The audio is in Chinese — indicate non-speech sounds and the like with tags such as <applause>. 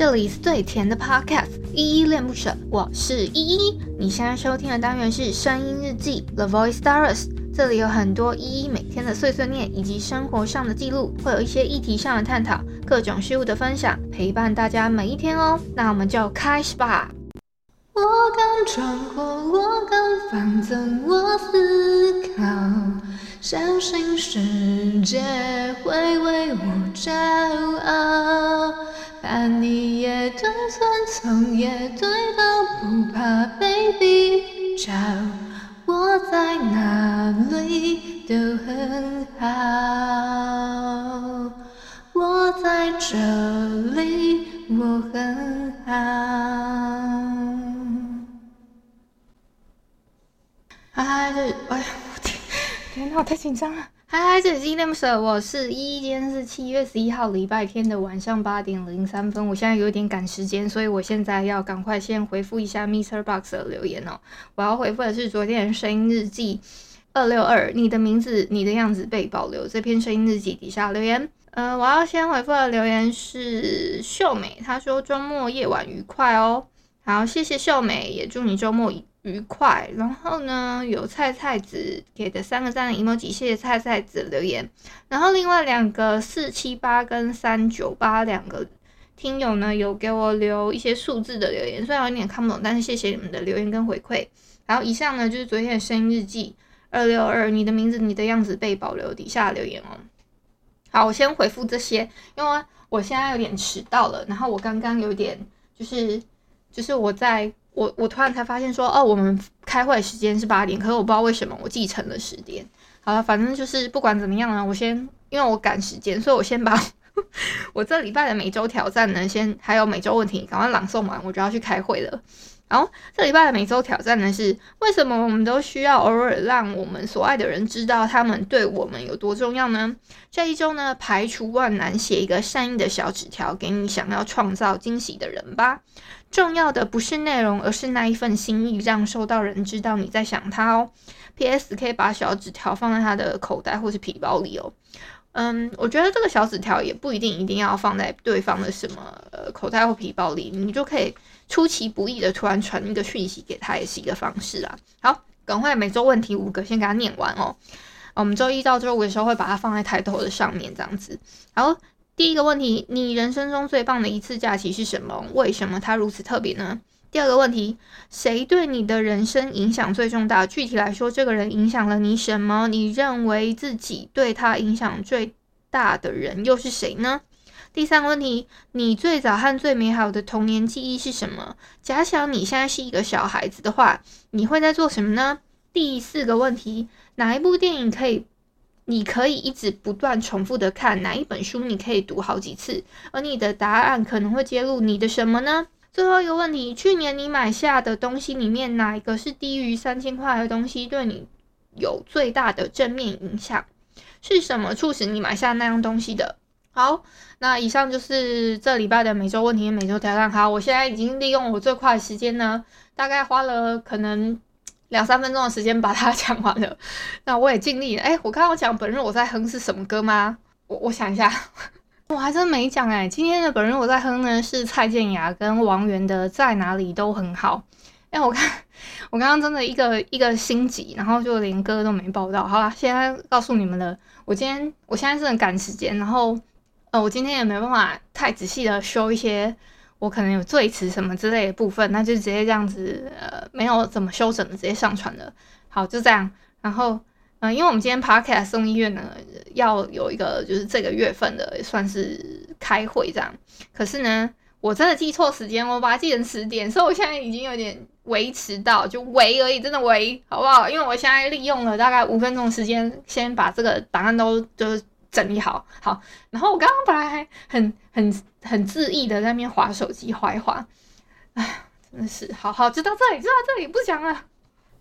这里是最甜的 Podcast，依依恋不舍，我是依依。你现在收听的单元是声音日记 The Voice Diaries，这里有很多依依每天的碎碎念以及生活上的记录，会有一些议题上的探讨，各种事物的分享，陪伴大家每一天哦。那我们就开始吧。我敢闯祸，我敢放纵，我思考，相信世界会为我骄傲。把你也当成从也对到不怕被比较，我在哪里都很好，我在这里我很好。嗨，这哎呀，我天，天哪，我太紧张了。嗨嗨，这里是依依恋不舍，我是依依，今天是七月十一号礼拜天的晚上八点零三分。我现在有点赶时间，所以我现在要赶快先回复一下 Mister Box 的留言哦。我要回复的是昨天的声音日记二六二，你的名字，你的样子被保留这篇声音日记底下留言。呃，我要先回复的留言是秀美，她说周末夜晚愉快哦。好，谢谢秀美，也祝你周末愉愉快，然后呢，有菜菜子给的三个赞的 emoji，谢谢菜菜子留言。然后另外两个四七八跟三九八两个听友呢，有给我留一些数字的留言，虽然有点看不懂，但是谢谢你们的留言跟回馈。然后以上呢就是昨天的声音日记二六二，你的名字你的样子被保留底下留言哦。好，我先回复这些，因为我现在有点迟到了，然后我刚刚有点就是就是我在。我我突然才发现说，哦，我们开会时间是八点，可是我不知道为什么我记成了十点。好了，反正就是不管怎么样呢，我先因为我赶时间，所以我先把 <laughs> 我这礼拜的每周挑战呢，先还有每周问题赶快朗诵完，我就要去开会了。然后这礼拜的每周挑战呢是，为什么我们都需要偶尔让我们所爱的人知道他们对我们有多重要呢？这一周呢，排除万难，写一个善意的小纸条给你想要创造惊喜的人吧。重要的不是内容，而是那一份心意，让收到人知道你在想他哦。P.S. 可以把小纸条放在他的口袋或是皮包里哦。嗯，我觉得这个小纸条也不一定一定要放在对方的什么呃口袋或皮包里，你就可以出其不意的突然传一个讯息给他，也是一个方式啊。好，赶快每周问题五个先给他念完哦。我们周一到周五的时候会把它放在抬头的上面，这样子。然后。第一个问题，你人生中最棒的一次假期是什么？为什么它如此特别呢？第二个问题，谁对你的人生影响最重大？具体来说，这个人影响了你什么？你认为自己对他影响最大的人又是谁呢？第三个问题，你最早和最美好的童年记忆是什么？假想你现在是一个小孩子的话，你会在做什么呢？第四个问题，哪一部电影可以？你可以一直不断重复的看哪一本书，你可以读好几次，而你的答案可能会揭露你的什么呢？最后一个问题，去年你买下的东西里面，哪一个是低于三千块的东西，对你有最大的正面影响？是什么促使你买下那样东西的？好，那以上就是这礼拜的每周问题、每周挑战。好，我现在已经利用我最快的时间呢，大概花了可能。两三分钟的时间把它 <laughs> 讲完了，那我也尽力了。哎、我刚刚讲本日我在哼是什么歌吗？我我想一下，我还真没讲哎。今天的本人我在哼呢是蔡健雅跟王源的《在哪里都很好》。哎、我看我刚刚真的一个一个心急，然后就连歌都没报到。好啦，现在告诉你们了，我今天我现在是很赶时间，然后呃，我今天也没办法太仔细的修一些。我可能有赘词什么之类的部分，那就直接这样子，呃，没有怎么修整的，直接上传了。好，就这样。然后，嗯、因为我们今天 Podcast 送医院呢，要有一个就是这个月份的算是开会这样。可是呢，我真的记错时间，我把它记成十点，所以我现在已经有点维持到，就维而已，真的维，好不好？因为我现在利用了大概五分钟时间，先把这个档案都就是。整理好，好，然后我刚刚本来还很很很恣意的在那边滑手机，滑一滑，哎，真的是，好好，就到这里，就到这里，不讲了。